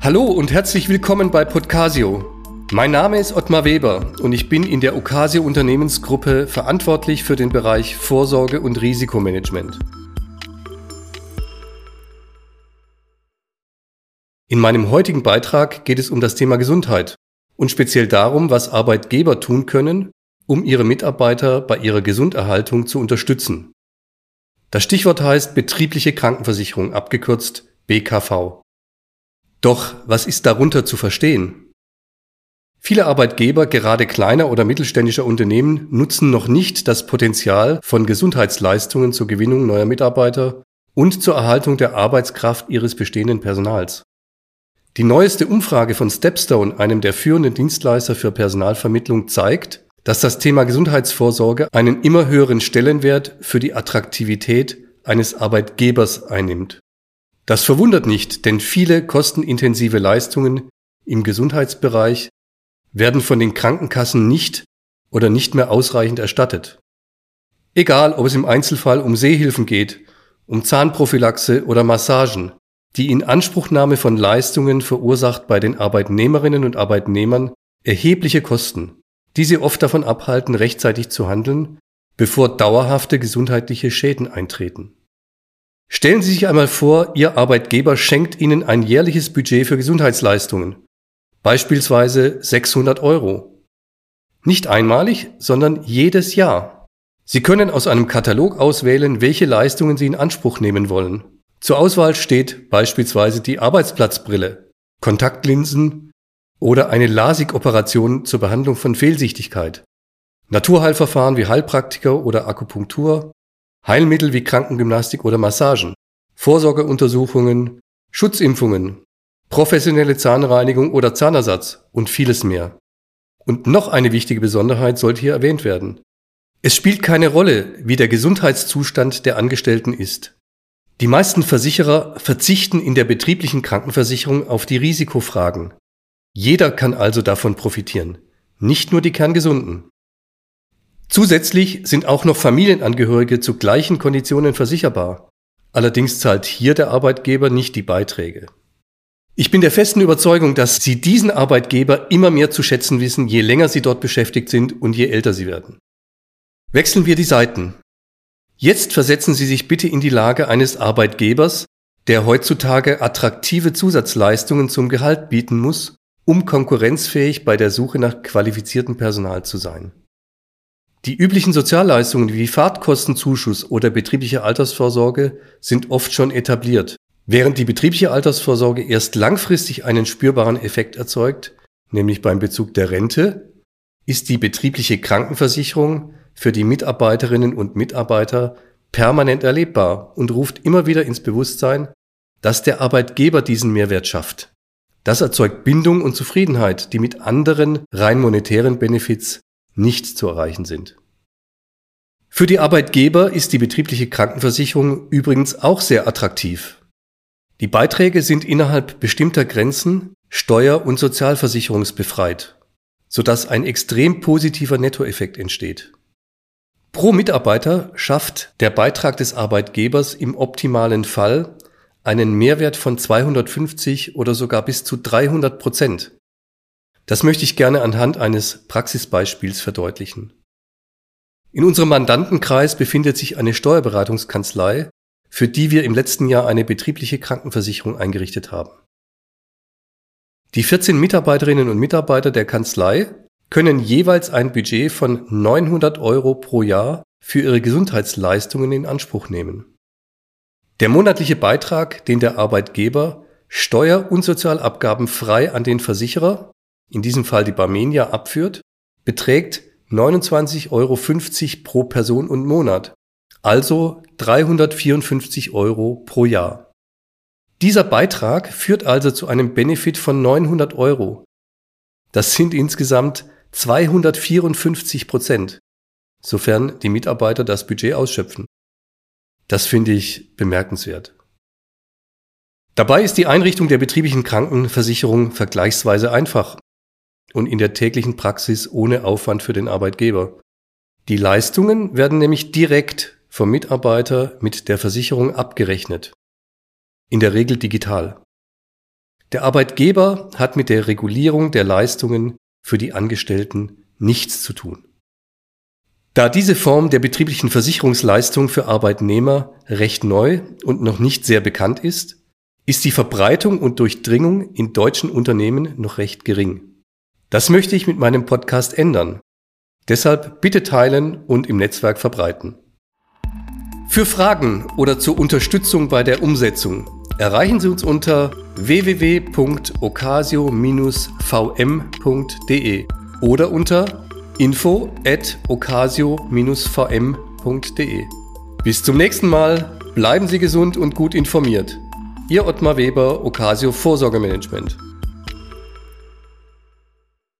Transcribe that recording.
Hallo und herzlich willkommen bei Podcasio. Mein Name ist Ottmar Weber und ich bin in der Ocasio Unternehmensgruppe verantwortlich für den Bereich Vorsorge und Risikomanagement. In meinem heutigen Beitrag geht es um das Thema Gesundheit und speziell darum, was Arbeitgeber tun können, um ihre Mitarbeiter bei ihrer Gesunderhaltung zu unterstützen. Das Stichwort heißt betriebliche Krankenversicherung, abgekürzt BKV. Doch was ist darunter zu verstehen? Viele Arbeitgeber, gerade kleiner oder mittelständischer Unternehmen, nutzen noch nicht das Potenzial von Gesundheitsleistungen zur Gewinnung neuer Mitarbeiter und zur Erhaltung der Arbeitskraft ihres bestehenden Personals. Die neueste Umfrage von Stepstone, einem der führenden Dienstleister für Personalvermittlung, zeigt, dass das Thema Gesundheitsvorsorge einen immer höheren Stellenwert für die Attraktivität eines Arbeitgebers einnimmt. Das verwundert nicht, denn viele kostenintensive Leistungen im Gesundheitsbereich werden von den Krankenkassen nicht oder nicht mehr ausreichend erstattet. Egal, ob es im Einzelfall um Sehhilfen geht, um Zahnprophylaxe oder Massagen, die Inanspruchnahme von Leistungen verursacht bei den Arbeitnehmerinnen und Arbeitnehmern erhebliche Kosten, die sie oft davon abhalten, rechtzeitig zu handeln, bevor dauerhafte gesundheitliche Schäden eintreten. Stellen Sie sich einmal vor, Ihr Arbeitgeber schenkt Ihnen ein jährliches Budget für Gesundheitsleistungen, beispielsweise 600 Euro. Nicht einmalig, sondern jedes Jahr. Sie können aus einem Katalog auswählen, welche Leistungen Sie in Anspruch nehmen wollen. Zur Auswahl steht beispielsweise die Arbeitsplatzbrille, Kontaktlinsen oder eine LASIK-Operation zur Behandlung von Fehlsichtigkeit, Naturheilverfahren wie Heilpraktiker oder Akupunktur, Heilmittel wie Krankengymnastik oder Massagen, Vorsorgeuntersuchungen, Schutzimpfungen, professionelle Zahnreinigung oder Zahnersatz und vieles mehr. Und noch eine wichtige Besonderheit sollte hier erwähnt werden. Es spielt keine Rolle, wie der Gesundheitszustand der Angestellten ist. Die meisten Versicherer verzichten in der betrieblichen Krankenversicherung auf die Risikofragen. Jeder kann also davon profitieren, nicht nur die Kerngesunden. Zusätzlich sind auch noch Familienangehörige zu gleichen Konditionen versicherbar. Allerdings zahlt hier der Arbeitgeber nicht die Beiträge. Ich bin der festen Überzeugung, dass Sie diesen Arbeitgeber immer mehr zu schätzen wissen, je länger Sie dort beschäftigt sind und je älter Sie werden. Wechseln wir die Seiten. Jetzt versetzen Sie sich bitte in die Lage eines Arbeitgebers, der heutzutage attraktive Zusatzleistungen zum Gehalt bieten muss, um konkurrenzfähig bei der Suche nach qualifiziertem Personal zu sein. Die üblichen Sozialleistungen wie Fahrtkostenzuschuss oder betriebliche Altersvorsorge sind oft schon etabliert, während die betriebliche Altersvorsorge erst langfristig einen spürbaren Effekt erzeugt, nämlich beim Bezug der Rente, ist die betriebliche Krankenversicherung für die Mitarbeiterinnen und Mitarbeiter permanent erlebbar und ruft immer wieder ins Bewusstsein, dass der Arbeitgeber diesen Mehrwert schafft. Das erzeugt Bindung und Zufriedenheit, die mit anderen rein monetären Benefits nicht zu erreichen sind. Für die Arbeitgeber ist die betriebliche Krankenversicherung übrigens auch sehr attraktiv. Die Beiträge sind innerhalb bestimmter Grenzen steuer- und sozialversicherungsbefreit, sodass ein extrem positiver Nettoeffekt entsteht. Pro Mitarbeiter schafft der Beitrag des Arbeitgebers im optimalen Fall einen Mehrwert von 250 oder sogar bis zu 300 Prozent. Das möchte ich gerne anhand eines Praxisbeispiels verdeutlichen. In unserem Mandantenkreis befindet sich eine Steuerberatungskanzlei, für die wir im letzten Jahr eine betriebliche Krankenversicherung eingerichtet haben. Die 14 Mitarbeiterinnen und Mitarbeiter der Kanzlei können jeweils ein Budget von 900 Euro pro Jahr für ihre Gesundheitsleistungen in Anspruch nehmen. Der monatliche Beitrag, den der Arbeitgeber Steuer- und Sozialabgaben frei an den Versicherer in diesem Fall die Barmenia abführt, beträgt 29,50 Euro pro Person und Monat, also 354 Euro pro Jahr. Dieser Beitrag führt also zu einem Benefit von 900 Euro. Das sind insgesamt 254 Prozent, sofern die Mitarbeiter das Budget ausschöpfen. Das finde ich bemerkenswert. Dabei ist die Einrichtung der betrieblichen Krankenversicherung vergleichsweise einfach und in der täglichen Praxis ohne Aufwand für den Arbeitgeber. Die Leistungen werden nämlich direkt vom Mitarbeiter mit der Versicherung abgerechnet. In der Regel digital. Der Arbeitgeber hat mit der Regulierung der Leistungen für die Angestellten nichts zu tun. Da diese Form der betrieblichen Versicherungsleistung für Arbeitnehmer recht neu und noch nicht sehr bekannt ist, ist die Verbreitung und Durchdringung in deutschen Unternehmen noch recht gering. Das möchte ich mit meinem Podcast ändern. Deshalb bitte teilen und im Netzwerk verbreiten. Für Fragen oder zur Unterstützung bei der Umsetzung erreichen Sie uns unter www.ocasio-vm.de oder unter info at ocasio-vm.de. Bis zum nächsten Mal, bleiben Sie gesund und gut informiert. Ihr Ottmar Weber, Ocasio Vorsorgemanagement.